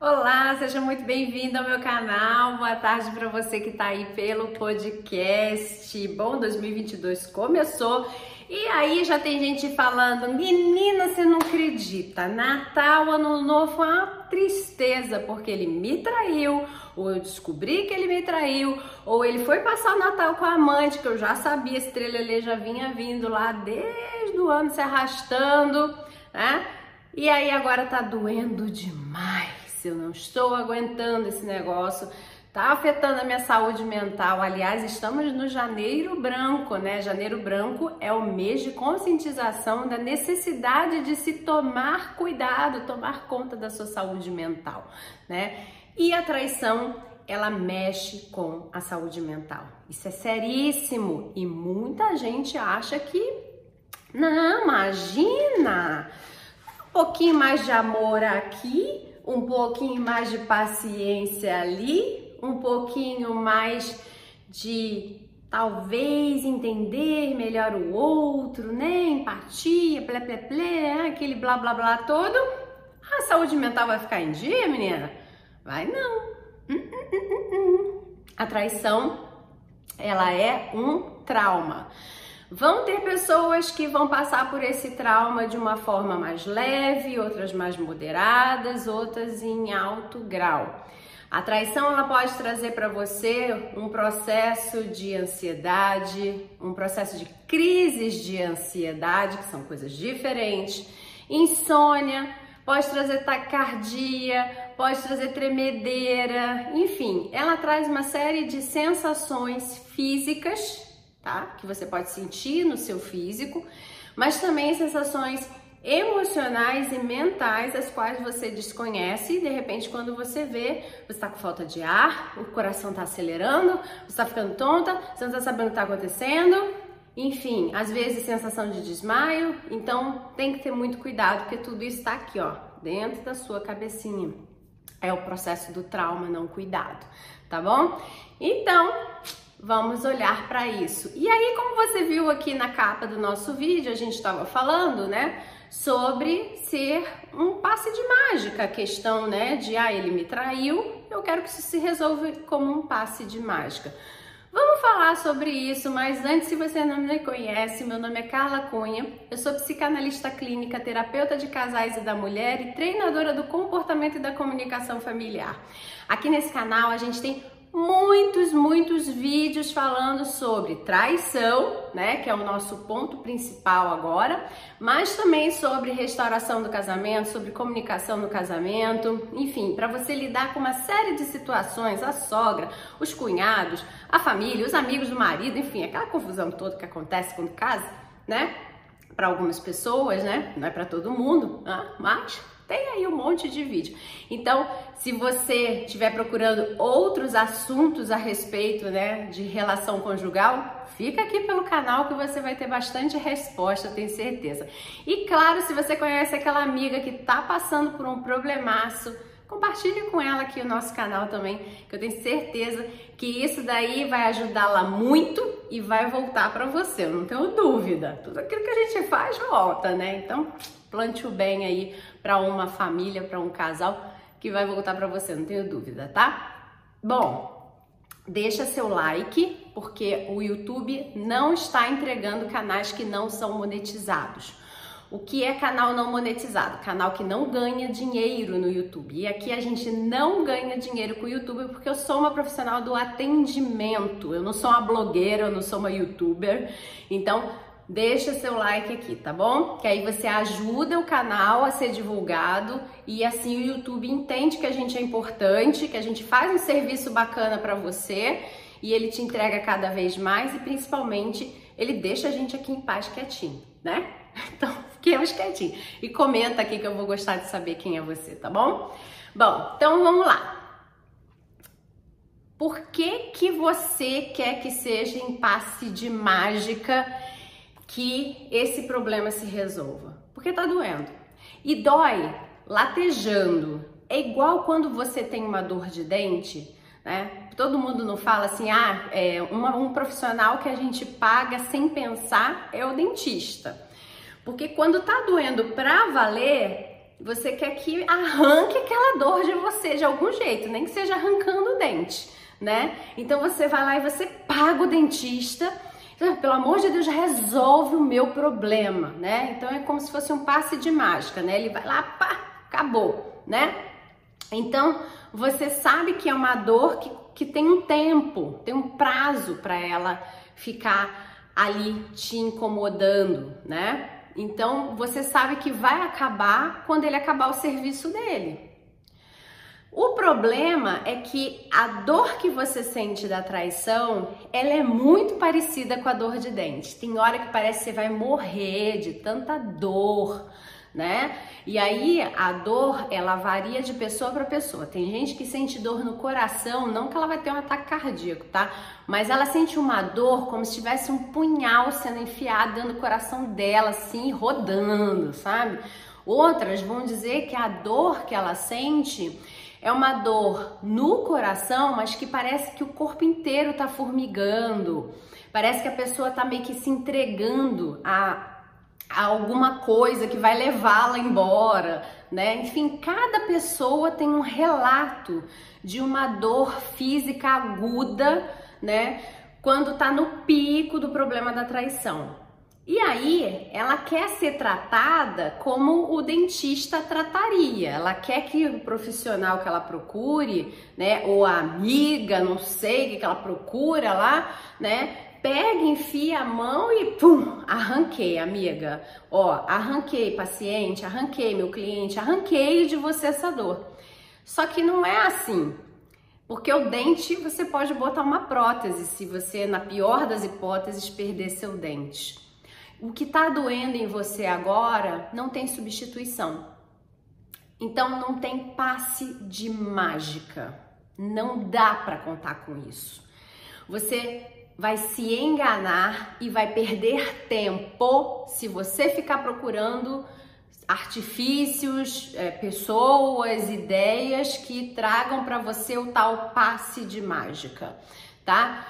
Olá, seja muito bem-vindo ao meu canal. Boa tarde para você que está aí pelo podcast. Bom, 2022 começou e aí já tem gente falando: menina, você não acredita, Natal, Ano Novo, uma tristeza porque ele me traiu, ou eu descobri que ele me traiu, ou ele foi passar o Natal com a amante, que eu já sabia, esse trelelê já vinha vindo lá desde o ano se arrastando, né? E aí agora tá doendo demais eu não estou aguentando esse negócio, tá afetando a minha saúde mental. Aliás, estamos no janeiro branco, né? Janeiro branco é o mês de conscientização da necessidade de se tomar cuidado, tomar conta da sua saúde mental, né? E a traição ela mexe com a saúde mental. Isso é seríssimo e muita gente acha que não, imagina, um pouquinho mais de amor aqui, um pouquinho mais de paciência ali, um pouquinho mais de talvez entender melhor o outro, né? Empatia, plé, plé, plé, né? aquele blá, blá, blá todo. A saúde mental vai ficar em dia, menina? Vai não. Hum, hum, hum, a traição, ela é um trauma. Vão ter pessoas que vão passar por esse trauma de uma forma mais leve, outras mais moderadas, outras em alto grau. A traição ela pode trazer para você um processo de ansiedade, um processo de crises de ansiedade, que são coisas diferentes, insônia, pode trazer taquicardia, pode trazer tremedeira, enfim, ela traz uma série de sensações físicas tá? Que você pode sentir no seu físico, mas também sensações emocionais e mentais as quais você desconhece e de repente quando você vê, você está com falta de ar, o coração está acelerando, você está ficando tonta, você não está sabendo o que está acontecendo, enfim, às vezes sensação de desmaio, então tem que ter muito cuidado porque tudo isso está aqui, ó, dentro da sua cabecinha. É o processo do trauma não cuidado, tá bom? Então, vamos olhar para isso. E aí, como você viu aqui na capa do nosso vídeo, a gente estava falando, né, sobre ser um passe de mágica, a questão, né, de ah, ele me traiu, eu quero que isso se resolva como um passe de mágica. Vamos falar sobre isso, mas antes, se você não me conhece, meu nome é Carla Cunha, eu sou psicanalista clínica, terapeuta de casais e da mulher e treinadora do comportamento e da comunicação familiar. Aqui nesse canal a gente tem muitos, muitos vídeos falando sobre traição, né, que é o nosso ponto principal agora, mas também sobre restauração do casamento, sobre comunicação no casamento, enfim, para você lidar com uma série de situações, a sogra, os cunhados, a família, os amigos do marido, enfim, aquela confusão toda que acontece quando casa, né? Para algumas pessoas, né? Não é para todo mundo, né? mas tem aí um monte de vídeo. Então, se você estiver procurando outros assuntos a respeito, né, de relação conjugal, fica aqui pelo canal que você vai ter bastante resposta, tenho certeza. E claro, se você conhece aquela amiga que tá passando por um problemaço, compartilhe com ela aqui o nosso canal também, que eu tenho certeza que isso daí vai ajudá-la muito e vai voltar para você, eu não tenho dúvida. Tudo aquilo que a gente faz volta, né? Então, plante o bem aí para uma família, para um casal que vai voltar para você, não tenho dúvida, tá? Bom, deixa seu like, porque o YouTube não está entregando canais que não são monetizados. O que é canal não monetizado? Canal que não ganha dinheiro no YouTube. E aqui a gente não ganha dinheiro com o YouTube porque eu sou uma profissional do atendimento. Eu não sou uma blogueira, eu não sou uma youtuber. Então, deixa seu like aqui, tá bom? Que aí você ajuda o canal a ser divulgado e assim o YouTube entende que a gente é importante, que a gente faz um serviço bacana para você e ele te entrega cada vez mais e principalmente ele deixa a gente aqui em paz quietinho, né? Então, fiquemos quietinhos. E comenta aqui que eu vou gostar de saber quem é você, tá bom? Bom, então vamos lá. Por que que você quer que seja em passe de mágica que esse problema se resolva? Porque tá doendo. E dói latejando. É igual quando você tem uma dor de dente, né? Todo mundo não fala assim, ah, é uma, um profissional que a gente paga sem pensar é o dentista. Porque quando tá doendo pra valer, você quer que arranque aquela dor de você de algum jeito, nem que seja arrancando o dente, né? Então você vai lá e você paga o dentista, então, pelo amor de Deus, resolve o meu problema, né? Então é como se fosse um passe de mágica, né? Ele vai lá, pá, acabou, né? Então você sabe que é uma dor que, que tem um tempo, tem um prazo para ela ficar ali te incomodando, né? Então você sabe que vai acabar quando ele acabar o serviço dele. O problema é que a dor que você sente da traição, ela é muito parecida com a dor de dente. Tem hora que parece que você vai morrer de tanta dor, né? E aí a dor, ela varia de pessoa para pessoa. Tem gente que sente dor no coração, não que ela vai ter um ataque cardíaco, tá? Mas ela sente uma dor como se tivesse um punhal sendo enfiado do coração dela, assim, rodando, sabe? Outras vão dizer que a dor que ela sente é uma dor no coração, mas que parece que o corpo inteiro tá formigando. Parece que a pessoa tá meio que se entregando a alguma coisa que vai levá-la embora, né? Enfim, cada pessoa tem um relato de uma dor física aguda, né? Quando tá no pico do problema da traição. E aí, ela quer ser tratada como o dentista trataria. Ela quer que o profissional que ela procure, né, ou a amiga, não sei que ela procura lá, né, pegue, enfia a mão e pum, arranquei, amiga. Ó, arranquei paciente, arranquei meu cliente, arranquei de você essa dor. Só que não é assim. Porque o dente você pode botar uma prótese se você, na pior das hipóteses, perder seu dente. O que está doendo em você agora não tem substituição. Então não tem passe de mágica. Não dá para contar com isso. Você vai se enganar e vai perder tempo se você ficar procurando artifícios, é, pessoas, ideias que tragam para você o tal passe de mágica, tá?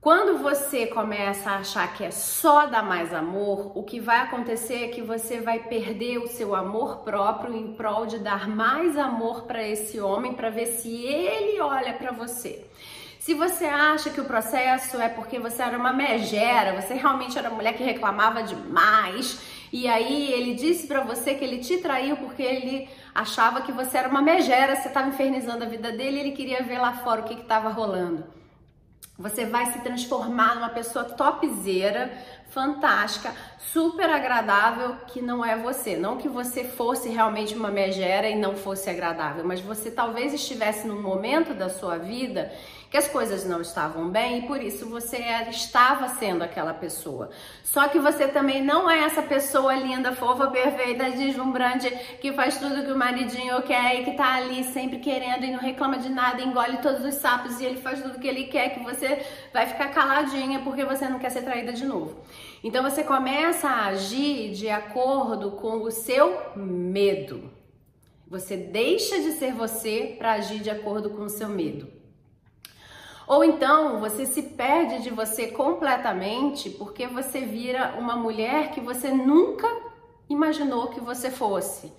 Quando você começa a achar que é só dar mais amor, o que vai acontecer é que você vai perder o seu amor próprio em prol de dar mais amor para esse homem, para ver se ele olha para você. Se você acha que o processo é porque você era uma megera, você realmente era uma mulher que reclamava demais, e aí ele disse para você que ele te traiu porque ele achava que você era uma megera, você estava infernizando a vida dele, ele queria ver lá fora o que estava rolando. Você vai se transformar numa pessoa topzeira, fantástica, super agradável, que não é você. Não que você fosse realmente uma megera e não fosse agradável, mas você talvez estivesse num momento da sua vida que as coisas não estavam bem e por isso você estava sendo aquela pessoa. Só que você também não é essa pessoa linda, fofa, perfeita, deslumbrante, que faz tudo que o maridinho quer e que tá ali sempre querendo e não reclama de nada, engole todos os sapos e ele faz tudo que ele quer, que você vai ficar caladinha porque você não quer ser traída de novo. Então você começa a agir de acordo com o seu medo. Você deixa de ser você para agir de acordo com o seu medo. Ou então você se perde de você completamente porque você vira uma mulher que você nunca imaginou que você fosse.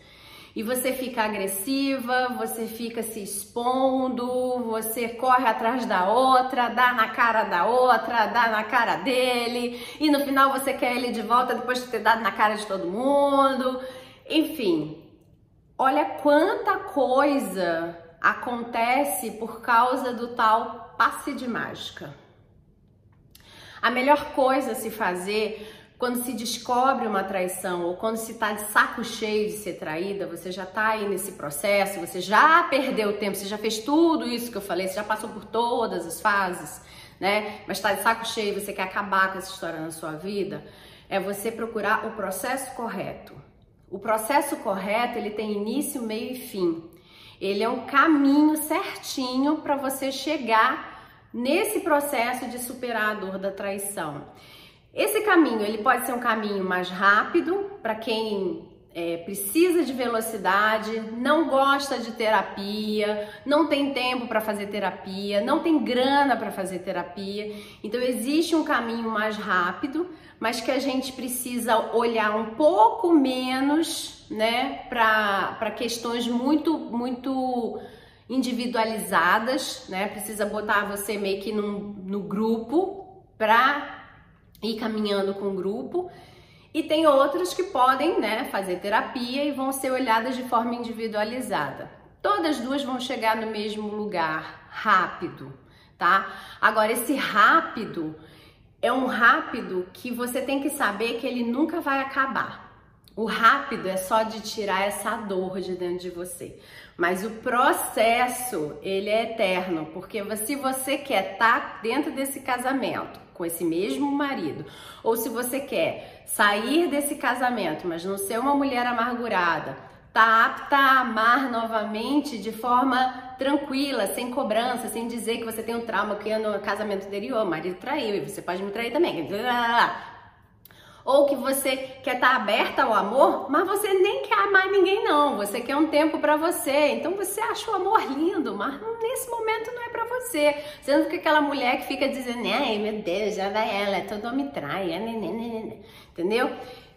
E você fica agressiva, você fica se expondo, você corre atrás da outra, dá na cara da outra, dá na cara dele, e no final você quer ele de volta depois de ter dado na cara de todo mundo. Enfim, olha quanta coisa acontece por causa do tal passe de mágica. A melhor coisa a se fazer quando se descobre uma traição ou quando se está de saco cheio de ser traída, você já está aí nesse processo, você já perdeu tempo, você já fez tudo isso que eu falei, você já passou por todas as fases, né? Mas está de saco cheio, você quer acabar com essa história na sua vida, é você procurar o processo correto. O processo correto, ele tem início, meio e fim. Ele é um caminho certinho para você chegar nesse processo de superar a dor da traição. Esse caminho, ele pode ser um caminho mais rápido para quem é, precisa de velocidade, não gosta de terapia, não tem tempo para fazer terapia, não tem grana para fazer terapia. Então existe um caminho mais rápido, mas que a gente precisa olhar um pouco menos, né, para questões muito muito individualizadas, né? Precisa botar você meio que num, no grupo para ir caminhando com o grupo e tem outros que podem né, fazer terapia e vão ser olhadas de forma individualizada. Todas duas vão chegar no mesmo lugar, rápido, tá? Agora, esse rápido é um rápido que você tem que saber que ele nunca vai acabar. O rápido é só de tirar essa dor de dentro de você. Mas o processo, ele é eterno, porque se você quer estar tá dentro desse casamento com esse mesmo marido, ou se você quer sair desse casamento, mas não ser uma mulher amargurada, tá apta a amar novamente de forma tranquila, sem cobrança, sem dizer que você tem um trauma que no casamento anterior, o marido traiu e você pode me trair também ou que você quer estar tá aberta ao amor, mas você nem quer amar ninguém não, você quer um tempo para você. Então você acha o amor lindo, mas nesse momento não é para você. Sendo que aquela mulher que fica dizendo, ai meu Deus, já vai ela, todo homem trai, é, né, né, né, entendeu?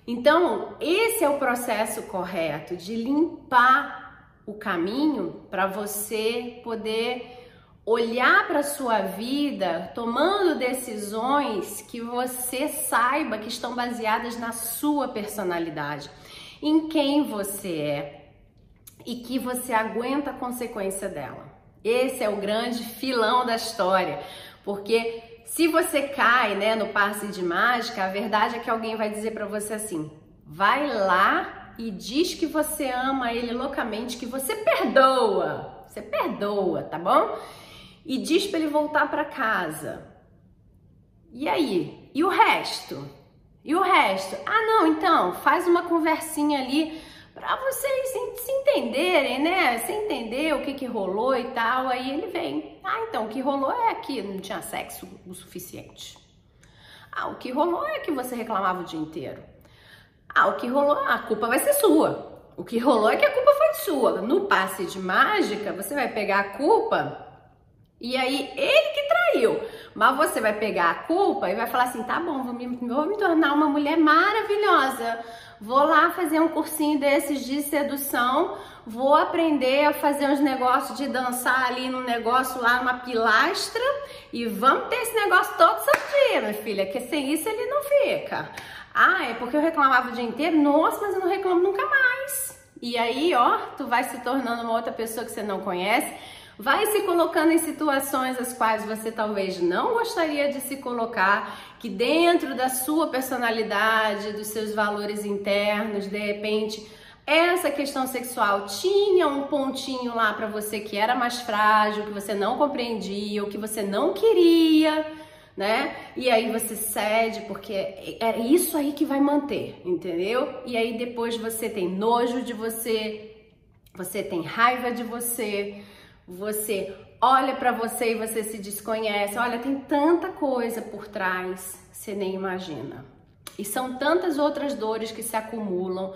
Então, esse é o processo correto de limpar o caminho para você poder olhar para sua vida tomando decisões que você saiba que estão baseadas na sua personalidade, em quem você é e que você aguenta a consequência dela. Esse é o grande filão da história, porque se você cai, né, no passe de mágica, a verdade é que alguém vai dizer para você assim: vai lá e diz que você ama ele loucamente, que você perdoa. Você perdoa, tá bom? E diz para ele voltar para casa. E aí? E o resto? E o resto? Ah, não, então, faz uma conversinha ali para vocês se entenderem, né? Se entender o que que rolou e tal, aí ele vem. Ah, então, o que rolou é que não tinha sexo o suficiente. Ah, o que rolou é que você reclamava o dia inteiro. Ah, o que rolou, a culpa vai ser sua. O que rolou é que a culpa foi sua. No passe de mágica, você vai pegar a culpa e aí, ele que traiu. Mas você vai pegar a culpa e vai falar assim: tá bom, vou me, vou me tornar uma mulher maravilhosa. Vou lá fazer um cursinho desses de sedução. Vou aprender a fazer uns negócios de dançar ali num negócio lá, numa pilastra. E vamos ter esse negócio todo dia, minha filha, que sem isso ele não fica. Ah, é porque eu reclamava o dia inteiro? Nossa, mas eu não reclamo nunca mais. E aí, ó, tu vai se tornando uma outra pessoa que você não conhece Vai se colocando em situações as quais você talvez não gostaria de se colocar, que dentro da sua personalidade, dos seus valores internos, de repente, essa questão sexual tinha um pontinho lá para você que era mais frágil, que você não compreendia, ou que você não queria, né? E aí você cede porque é isso aí que vai manter, entendeu? E aí depois você tem nojo de você, você tem raiva de você, você olha para você e você se desconhece. Olha, tem tanta coisa por trás, você nem imagina. E são tantas outras dores que se acumulam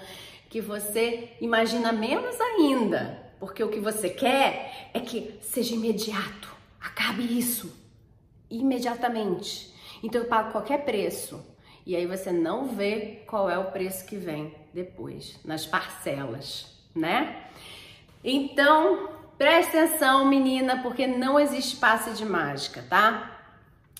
que você imagina menos ainda, porque o que você quer é que seja imediato, acabe isso imediatamente. Então eu pago qualquer preço. E aí você não vê qual é o preço que vem depois, nas parcelas, né? Então, Preste atenção, menina, porque não existe passe de mágica, tá?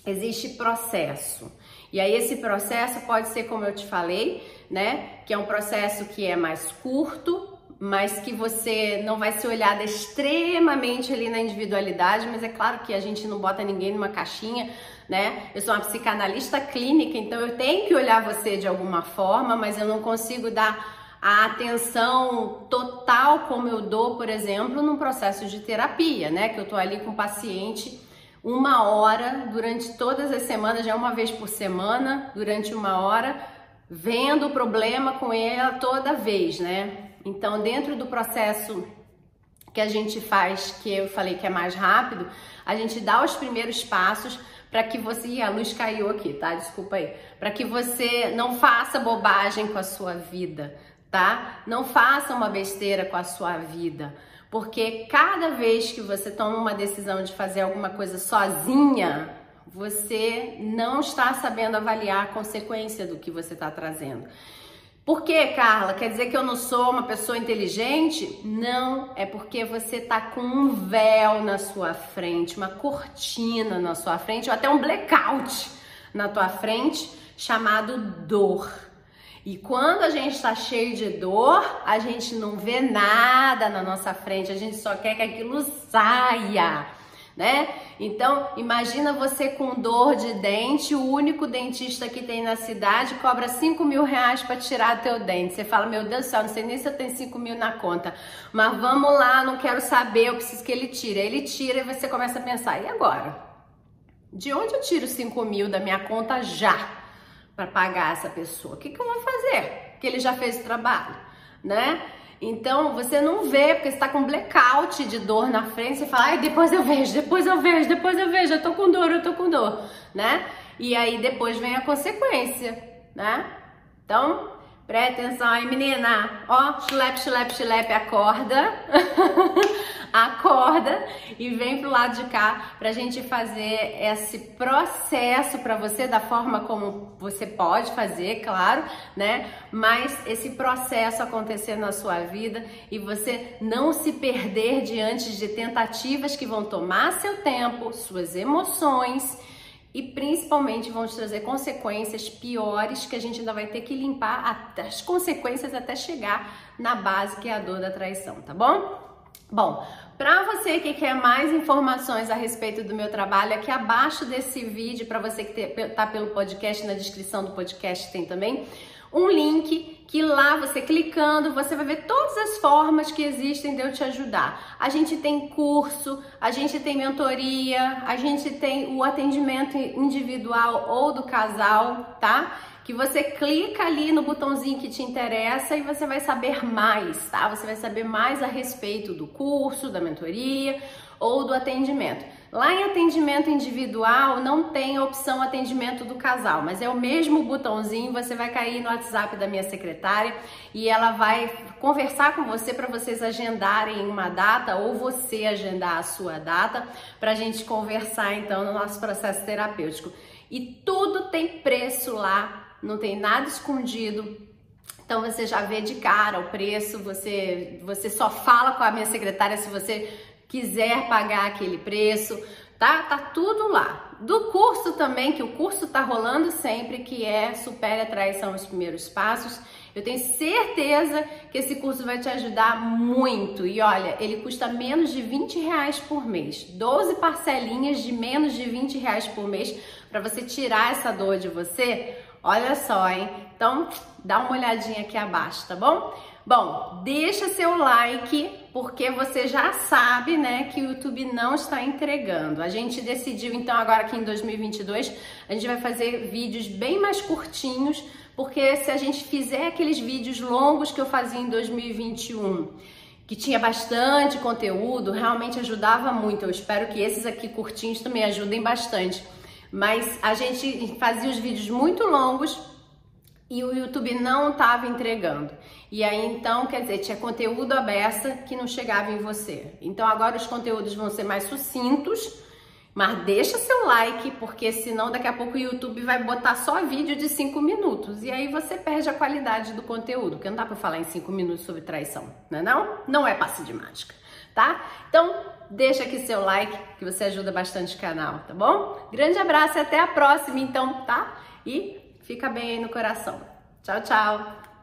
Existe processo. E aí esse processo pode ser como eu te falei, né? Que é um processo que é mais curto, mas que você não vai ser olhada extremamente ali na individualidade, mas é claro que a gente não bota ninguém numa caixinha, né? Eu sou uma psicanalista clínica, então eu tenho que olhar você de alguma forma, mas eu não consigo dar a atenção total como eu dou, por exemplo, num processo de terapia, né? Que eu tô ali com o paciente uma hora durante todas as semanas, já uma vez por semana, durante uma hora, vendo o problema com ela toda vez, né? Então, dentro do processo que a gente faz, que eu falei que é mais rápido, a gente dá os primeiros passos para que você. Ih, a luz caiu aqui, tá? Desculpa aí. Para que você não faça bobagem com a sua vida tá? Não faça uma besteira com a sua vida, porque cada vez que você toma uma decisão de fazer alguma coisa sozinha, você não está sabendo avaliar a consequência do que você está trazendo. Por que, Carla? Quer dizer que eu não sou uma pessoa inteligente? Não, é porque você tá com um véu na sua frente, uma cortina na sua frente, ou até um blackout na tua frente, chamado dor. E quando a gente está cheio de dor, a gente não vê nada na nossa frente, a gente só quer que aquilo saia né? Então, imagina você com dor de dente, o único dentista que tem na cidade cobra 5 mil reais para tirar teu dente. Você fala, meu Deus do céu, não sei nem se eu tenho 5 mil na conta, mas vamos lá, não quero saber, eu preciso que ele tire. Ele tira e você começa a pensar, e agora? De onde eu tiro 5 mil da minha conta já para pagar essa pessoa? O que, que eu vou fazer? Que ele já fez o trabalho, né? Então você não vê, porque você tá com blackout de dor na frente, você fala, ai, depois eu vejo, depois eu vejo, depois eu vejo, eu tô com dor, eu tô com dor, né? E aí depois vem a consequência, né? Então, Presta atenção aí, menina. Ó, chulep, chulep, chulep, acorda. acorda e vem pro lado de cá pra gente fazer esse processo para você da forma como você pode fazer, claro, né? Mas esse processo acontecer na sua vida e você não se perder diante de tentativas que vão tomar seu tempo, suas emoções e principalmente vão te trazer consequências piores que a gente ainda vai ter que limpar as consequências até chegar na base que é a dor da traição, tá bom? Bom, para você que quer mais informações a respeito do meu trabalho, aqui abaixo desse vídeo, para você que está pelo podcast, na descrição do podcast tem também um link que lá você clicando, você vai ver todas as formas que existem de eu te ajudar. A gente tem curso, a gente tem mentoria, a gente tem o atendimento individual ou do casal, tá? Que você clica ali no botãozinho que te interessa e você vai saber mais, tá? Você vai saber mais a respeito do curso, da mentoria ou do atendimento. Lá em atendimento individual não tem a opção atendimento do casal, mas é o mesmo botãozinho, você vai cair no WhatsApp da minha secretária e ela vai conversar com você para vocês agendarem uma data ou você agendar a sua data para a gente conversar então no nosso processo terapêutico. E tudo tem preço lá, não tem nada escondido, então você já vê de cara o preço, você, você só fala com a minha secretária se você quiser pagar aquele preço, tá? Tá tudo lá. Do curso também, que o curso tá rolando sempre, que é Supere a Traição os Primeiros Passos. Eu tenho certeza que esse curso vai te ajudar muito. E olha, ele custa menos de 20 reais por mês. 12 parcelinhas de menos de 20 reais por mês para você tirar essa dor de você. Olha só, hein? Então, dá uma olhadinha aqui abaixo, tá bom? Bom, deixa seu like, porque você já sabe, né, que o YouTube não está entregando. A gente decidiu, então, agora aqui em 2022, a gente vai fazer vídeos bem mais curtinhos, porque se a gente fizer aqueles vídeos longos que eu fazia em 2021, que tinha bastante conteúdo, realmente ajudava muito. Eu espero que esses aqui curtinhos também ajudem bastante. Mas a gente fazia os vídeos muito longos e o YouTube não estava entregando. E aí então, quer dizer, tinha conteúdo aberto que não chegava em você. Então agora os conteúdos vão ser mais sucintos, mas deixa seu like, porque senão daqui a pouco o YouTube vai botar só vídeo de 5 minutos. E aí você perde a qualidade do conteúdo, porque não dá para falar em 5 minutos sobre traição, não é não? Não é passe de mágica, tá? Então, deixa aqui seu like, que você ajuda bastante o canal, tá bom? Grande abraço e até a próxima então, tá? E Fica bem aí no coração. Tchau, tchau!